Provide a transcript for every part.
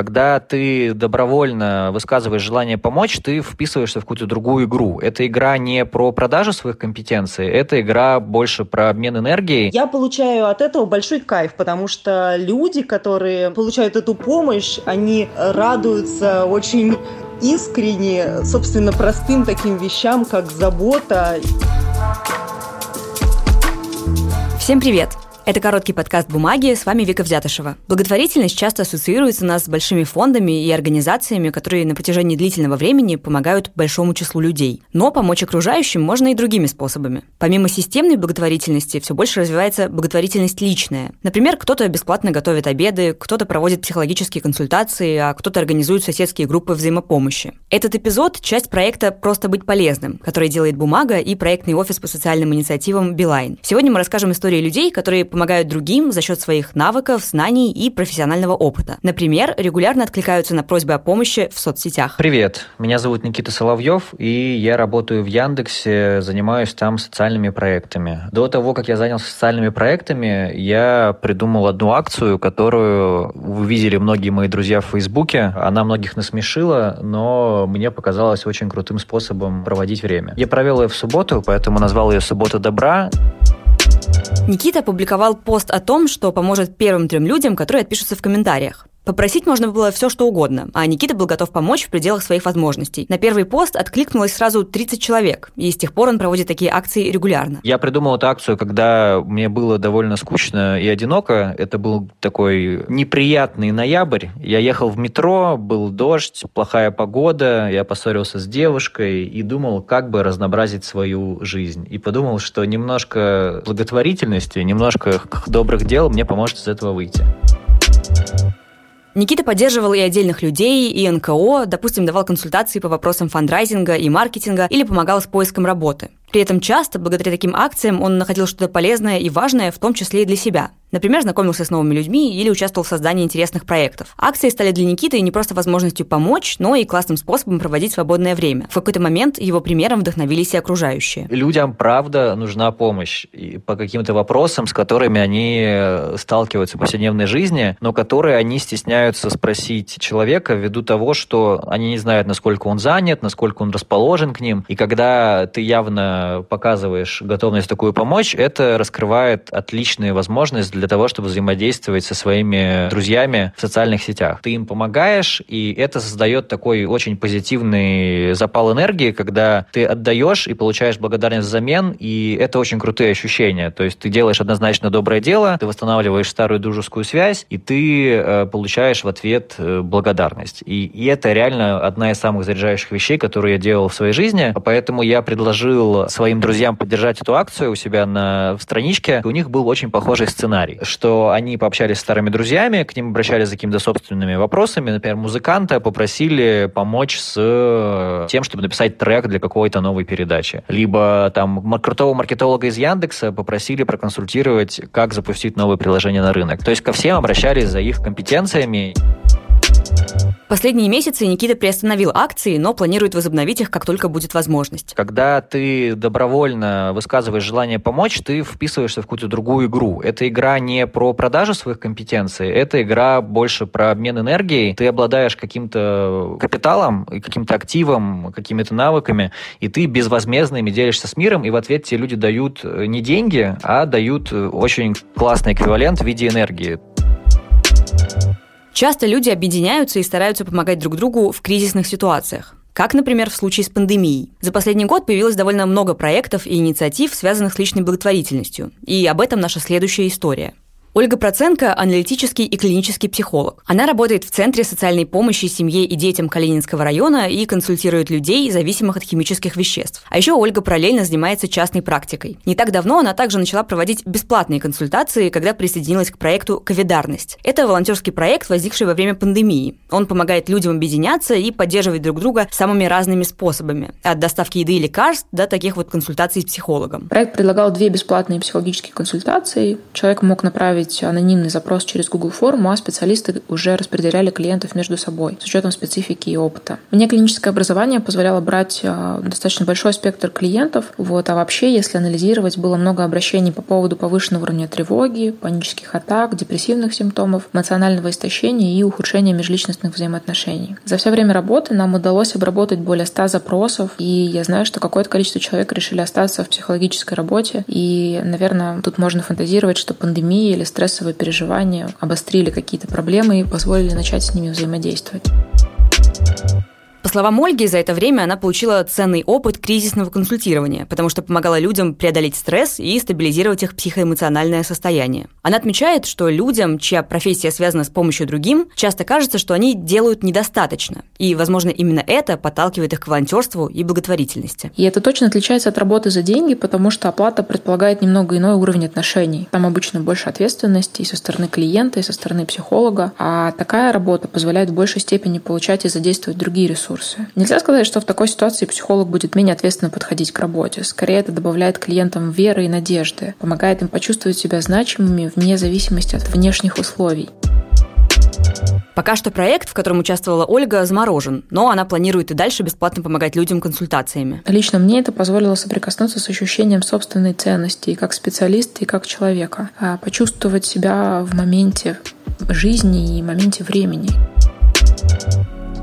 Когда ты добровольно высказываешь желание помочь, ты вписываешься в какую-то другую игру. Эта игра не про продажу своих компетенций, это игра больше про обмен энергией. Я получаю от этого большой кайф, потому что люди, которые получают эту помощь, они радуются очень искренне, собственно, простым таким вещам, как забота. Всем привет! Это короткий подкаст «Бумаги», с вами Вика Взятышева. Благотворительность часто ассоциируется у нас с большими фондами и организациями, которые на протяжении длительного времени помогают большому числу людей. Но помочь окружающим можно и другими способами. Помимо системной благотворительности, все больше развивается благотворительность личная. Например, кто-то бесплатно готовит обеды, кто-то проводит психологические консультации, а кто-то организует соседские группы взаимопомощи. Этот эпизод – часть проекта «Просто быть полезным», который делает «Бумага» и проектный офис по социальным инициативам «Билайн». Сегодня мы расскажем истории людей, которые помогают другим за счет своих навыков, знаний и профессионального опыта. Например, регулярно откликаются на просьбы о помощи в соцсетях. Привет, меня зовут Никита Соловьев, и я работаю в Яндексе, занимаюсь там социальными проектами. До того, как я занялся социальными проектами, я придумал одну акцию, которую вы видели многие мои друзья в Фейсбуке. Она многих насмешила, но мне показалось очень крутым способом проводить время. Я провел ее в субботу, поэтому назвал ее «Суббота добра». Никита опубликовал пост о том, что поможет первым трем людям, которые отпишутся в комментариях. Попросить можно было все, что угодно, а Никита был готов помочь в пределах своих возможностей. На первый пост откликнулось сразу 30 человек, и с тех пор он проводит такие акции регулярно. Я придумал эту акцию, когда мне было довольно скучно и одиноко. Это был такой неприятный ноябрь. Я ехал в метро, был дождь, плохая погода, я поссорился с девушкой и думал, как бы разнообразить свою жизнь. И подумал, что немножко благотворительности, немножко добрых дел мне поможет из этого выйти. Никита поддерживал и отдельных людей, и НКО, допустим, давал консультации по вопросам фандрайзинга и маркетинга или помогал с поиском работы. При этом часто, благодаря таким акциям, он находил что-то полезное и важное, в том числе и для себя. Например, знакомился с новыми людьми или участвовал в создании интересных проектов. Акции стали для Никиты не просто возможностью помочь, но и классным способом проводить свободное время. В какой-то момент его примером вдохновились и окружающие. Людям, правда, нужна помощь и по каким-то вопросам, с которыми они э, сталкиваются в повседневной жизни, но которые они стесняются спросить человека ввиду того, что они не знают, насколько он занят, насколько он расположен к ним. И когда ты явно показываешь готовность такую помочь, это раскрывает отличные возможности того, чтобы взаимодействовать со своими друзьями в социальных сетях. Ты им помогаешь, и это создает такой очень позитивный запал энергии, когда ты отдаешь и получаешь благодарность взамен, и это очень крутые ощущения. То есть ты делаешь однозначно доброе дело, ты восстанавливаешь старую дружескую связь, и ты э, получаешь в ответ э, благодарность. И, и это реально одна из самых заряжающих вещей, которые я делал в своей жизни. Поэтому я предложил своим друзьям поддержать эту акцию у себя на в страничке, у них был очень похожий сценарий, что они пообщались с старыми друзьями, к ним обращались за какими-то собственными вопросами, например, музыканта попросили помочь с тем, чтобы написать трек для какой-то новой передачи. Либо там крутого маркетолога из Яндекса попросили проконсультировать, как запустить новое приложение на рынок. То есть ко всем обращались за их компетенциями. Последние месяцы Никита приостановил акции, но планирует возобновить их, как только будет возможность. Когда ты добровольно высказываешь желание помочь, ты вписываешься в какую-то другую игру. Эта игра не про продажу своих компетенций, это игра больше про обмен энергией. Ты обладаешь каким-то капиталом, каким-то активом, какими-то навыками, и ты безвозмездно ими делишься с миром, и в ответ тебе люди дают не деньги, а дают очень классный эквивалент в виде энергии. Часто люди объединяются и стараются помогать друг другу в кризисных ситуациях. Как, например, в случае с пандемией. За последний год появилось довольно много проектов и инициатив, связанных с личной благотворительностью. И об этом наша следующая история. Ольга Проценко – аналитический и клинический психолог. Она работает в Центре социальной помощи семье и детям Калининского района и консультирует людей, зависимых от химических веществ. А еще Ольга параллельно занимается частной практикой. Не так давно она также начала проводить бесплатные консультации, когда присоединилась к проекту «Ковидарность». Это волонтерский проект, возникший во время пандемии. Он помогает людям объединяться и поддерживать друг друга самыми разными способами. От доставки еды и лекарств до таких вот консультаций с психологом. Проект предлагал две бесплатные психологические консультации. Человек мог направить отправить анонимный запрос через Google форму, а специалисты уже распределяли клиентов между собой с учетом специфики и опыта. Мне клиническое образование позволяло брать э, достаточно большой спектр клиентов, вот, а вообще, если анализировать, было много обращений по поводу повышенного уровня тревоги, панических атак, депрессивных симптомов, эмоционального истощения и ухудшения межличностных взаимоотношений. За все время работы нам удалось обработать более 100 запросов, и я знаю, что какое-то количество человек решили остаться в психологической работе, и, наверное, тут можно фантазировать, что пандемия или стрессовые переживания обострили какие-то проблемы и позволили начать с ними взаимодействовать. По словам Ольги, за это время она получила ценный опыт кризисного консультирования, потому что помогала людям преодолеть стресс и стабилизировать их психоэмоциональное состояние. Она отмечает, что людям, чья профессия связана с помощью другим, часто кажется, что они делают недостаточно. И, возможно, именно это подталкивает их к волонтерству и благотворительности. И это точно отличается от работы за деньги, потому что оплата предполагает немного иной уровень отношений. Там обычно больше ответственности и со стороны клиента, и со стороны психолога. А такая работа позволяет в большей степени получать и задействовать другие ресурсы ресурсы. Нельзя сказать, что в такой ситуации психолог будет менее ответственно подходить к работе. Скорее, это добавляет клиентам веры и надежды, помогает им почувствовать себя значимыми вне зависимости от внешних условий. Пока что проект, в котором участвовала Ольга, заморожен, но она планирует и дальше бесплатно помогать людям консультациями. Лично мне это позволило соприкоснуться с ощущением собственной ценности и как специалиста, и как человека, а почувствовать себя в моменте жизни и моменте времени.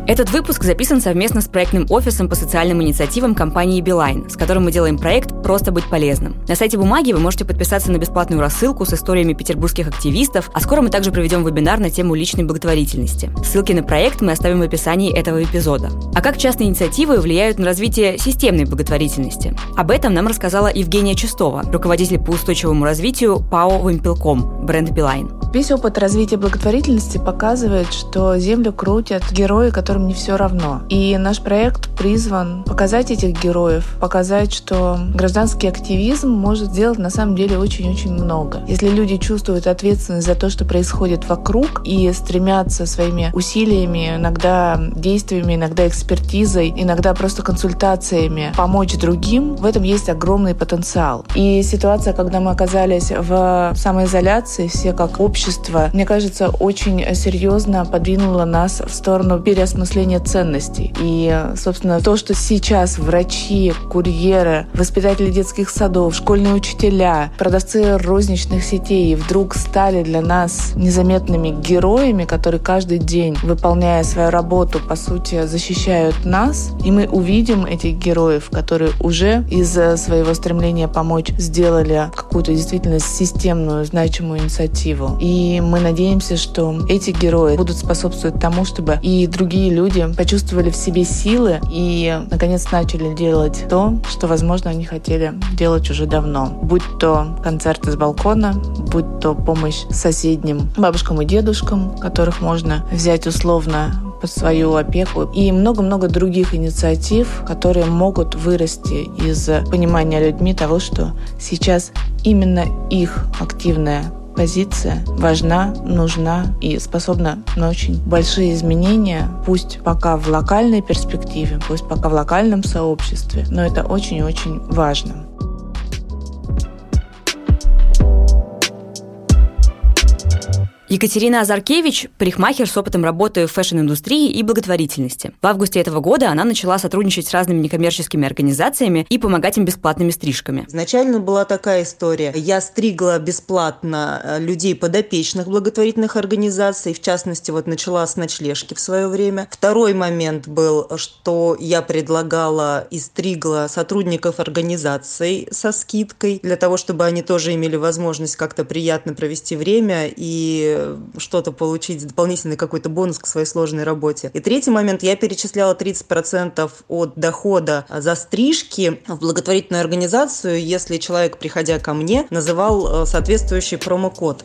Этот выпуск записан совместно с проектным офисом по социальным инициативам компании Beeline, с которым мы делаем проект «Просто быть полезным». На сайте «Бумаги» вы можете подписаться на бесплатную рассылку с историями петербургских активистов, а скоро мы также проведем вебинар на тему личной благотворительности. Ссылки на проект мы оставим в описании этого эпизода. А как частные инициативы влияют на развитие системной благотворительности? Об этом нам рассказала Евгения Чистова, руководитель по устойчивому развитию ПАО «Вимпелком», бренд Beeline. Весь опыт развития благотворительности показывает, что землю крутят герои, которым не все равно. И наш проект призван показать этих героев, показать, что гражданский активизм может сделать на самом деле очень-очень много. Если люди чувствуют ответственность за то, что происходит вокруг, и стремятся своими усилиями, иногда действиями, иногда экспертизой, иногда просто консультациями помочь другим, в этом есть огромный потенциал. И ситуация, когда мы оказались в самоизоляции, все как общество, мне кажется, очень серьезно подвинуло нас в сторону переосмысления ценностей. И, собственно, то, что сейчас врачи, курьеры, воспитатели детских садов, школьные учителя, продавцы розничных сетей вдруг стали для нас незаметными героями, которые каждый день, выполняя свою работу, по сути, защищают нас, и мы увидим этих героев, которые уже из своего стремления помочь сделали какую-то действительно системную, значимую инициативу. И мы надеемся, что эти герои будут способствовать тому, чтобы и другие люди почувствовали в себе силы и, наконец, начали делать то, что, возможно, они хотели делать уже давно. Будь то концерты с балкона, будь то помощь соседним бабушкам и дедушкам, которых можно взять условно под свою опеку и много-много других инициатив, которые могут вырасти из понимания людьми того, что сейчас именно их активная позиция важна, нужна и способна на очень большие изменения, пусть пока в локальной перспективе, пусть пока в локальном сообществе, но это очень-очень важно. Екатерина Азаркевич – парикмахер с опытом работы в фэшн-индустрии и благотворительности. В августе этого года она начала сотрудничать с разными некоммерческими организациями и помогать им бесплатными стрижками. Изначально была такая история. Я стригла бесплатно э, людей подопечных благотворительных организаций, в частности, вот начала с ночлежки в свое время. Второй момент был, что я предлагала и стригла сотрудников организаций со скидкой, для того, чтобы они тоже имели возможность как-то приятно провести время и что-то получить, дополнительный какой-то бонус к своей сложной работе. И третий момент, я перечисляла 30% от дохода за стрижки в благотворительную организацию, если человек, приходя ко мне, называл э, соответствующий промокод.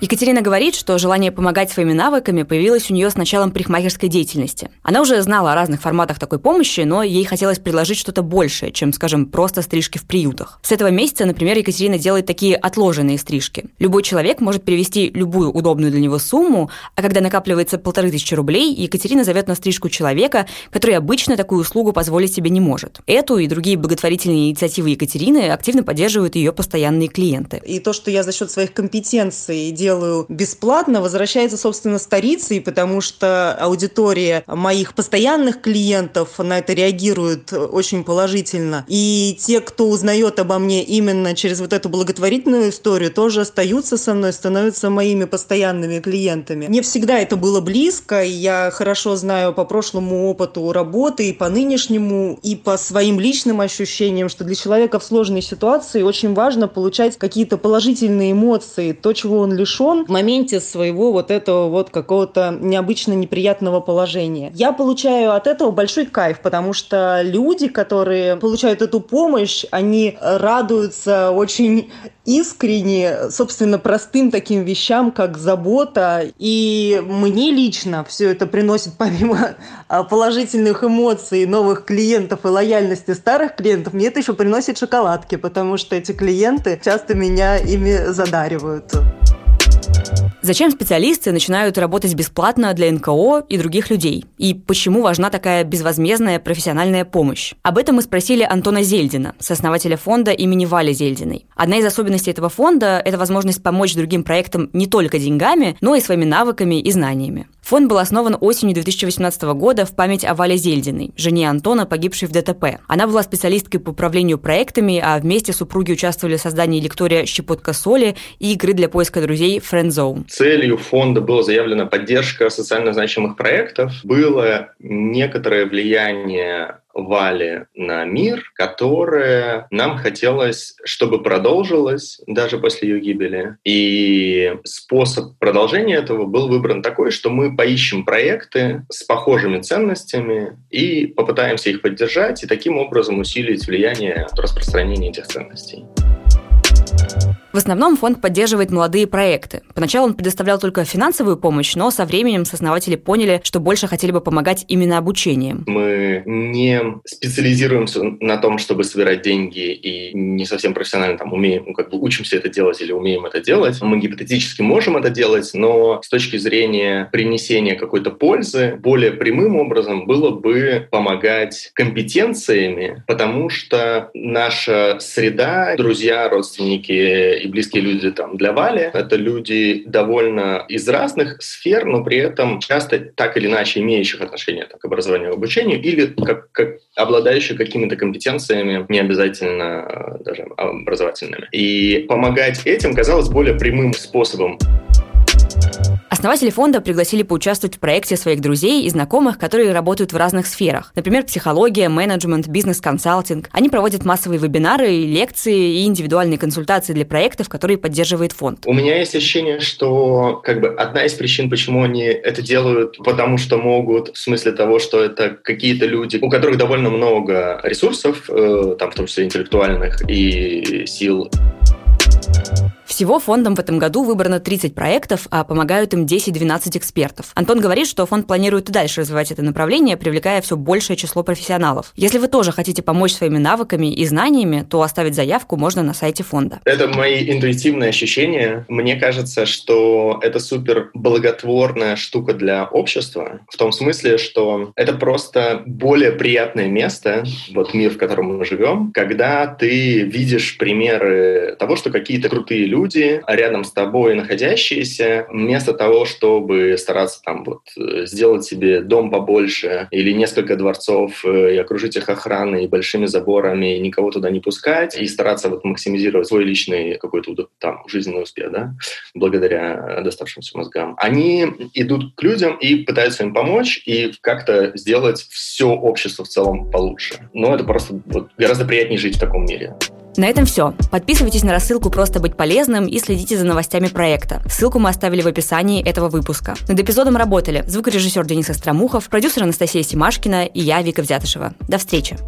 Екатерина говорит, что желание помогать своими навыками появилось у нее с началом парикмахерской деятельности. Она уже знала о разных форматах такой помощи, но ей хотелось предложить что-то большее, чем, скажем, просто стрижки в приютах. С этого месяца, например, Екатерина делает такие отложенные стрижки. Любой человек может перевести любую удобную для него сумму, а когда накапливается полторы тысячи рублей, Екатерина зовет на стрижку человека, который обычно такую услугу позволить себе не может. Эту и другие благотворительные инициативы Екатерины активно поддерживают ее постоянные клиенты. И то, что я за счет своих компетенций делаю делаю бесплатно, возвращается, собственно, старицей, потому что аудитория моих постоянных клиентов на это реагирует очень положительно. И те, кто узнает обо мне именно через вот эту благотворительную историю, тоже остаются со мной, становятся моими постоянными клиентами. Не всегда это было близко, и я хорошо знаю по прошлому опыту работы и по нынешнему, и по своим личным ощущениям, что для человека в сложной ситуации очень важно получать какие-то положительные эмоции, то, чего он лишен, лишен в моменте своего вот этого вот какого-то необычно неприятного положения. Я получаю от этого большой кайф, потому что люди, которые получают эту помощь, они радуются очень искренне, собственно, простым таким вещам, как забота. И мне лично все это приносит, помимо а, положительных эмоций, новых клиентов и лояльности старых клиентов, мне это еще приносит шоколадки, потому что эти клиенты часто меня ими задаривают. Зачем специалисты начинают работать бесплатно для НКО и других людей? И почему важна такая безвозмездная профессиональная помощь? Об этом мы спросили Антона Зельдина, сооснователя фонда имени Вали Зельдиной. Одна из особенностей этого фонда – это возможность помочь другим проектам не только деньгами, но и своими навыками и знаниями. Фонд был основан осенью 2018 года в память о Вале Зельдиной, жене Антона, погибшей в ДТП. Она была специалисткой по управлению проектами, а вместе супруги участвовали в создании лектория «Щепотка соли» и игры для поиска друзей «Friend Zone». Целью фонда была заявлена поддержка социально значимых проектов. Было некоторое влияние Вали на мир, которое нам хотелось, чтобы продолжилось даже после ее гибели. И способ продолжения этого был выбран такой, что мы поищем проекты с похожими ценностями и попытаемся их поддержать и таким образом усилить влияние распространения этих ценностей. В основном фонд поддерживает молодые проекты. Поначалу он предоставлял только финансовую помощь, но со временем сооснователи поняли, что больше хотели бы помогать именно обучением. Мы не специализируемся на том, чтобы собирать деньги и не совсем профессионально там умеем, ну, как бы учимся это делать или умеем это делать. Мы гипотетически можем это делать, но с точки зрения принесения какой-то пользы, более прямым образом было бы помогать компетенциями, потому что наша среда, друзья, родственники и близкие люди там для Вали. Это люди довольно из разных сфер, но при этом часто так или иначе имеющих отношение к образованию и обучению или как, как обладающие какими-то компетенциями, не обязательно э, даже образовательными. И помогать этим казалось более прямым способом. Основатели фонда пригласили поучаствовать в проекте своих друзей и знакомых, которые работают в разных сферах. Например, психология, менеджмент, бизнес-консалтинг. Они проводят массовые вебинары, лекции и индивидуальные консультации для проектов, которые поддерживает фонд. У меня есть ощущение, что как бы одна из причин, почему они это делают, потому что могут, в смысле того, что это какие-то люди, у которых довольно много ресурсов, э, там в том числе интеллектуальных и сил. Всего фондом в этом году выбрано 30 проектов, а помогают им 10-12 экспертов. Антон говорит, что фонд планирует и дальше развивать это направление, привлекая все большее число профессионалов. Если вы тоже хотите помочь своими навыками и знаниями, то оставить заявку можно на сайте фонда. Это мои интуитивные ощущения. Мне кажется, что это супер благотворная штука для общества, в том смысле, что это просто более приятное место, вот мир, в котором мы живем, когда ты видишь примеры того, что какие-то крутые люди люди, рядом с тобой находящиеся, вместо того, чтобы стараться там вот э, сделать себе дом побольше или несколько дворцов э, и окружить их охраной и большими заборами, и никого туда не пускать, и стараться вот максимизировать свой личный какой-то там жизненный успех, да, благодаря доставшимся мозгам. Они идут к людям и пытаются им помочь и как-то сделать все общество в целом получше. Но это просто вот, гораздо приятнее жить в таком мире. На этом все. Подписывайтесь на рассылку «Просто быть полезным» и следите за новостями проекта. Ссылку мы оставили в описании этого выпуска. Над эпизодом работали звукорежиссер Денис Остромухов, продюсер Анастасия Симашкина и я, Вика Взятышева. До встречи!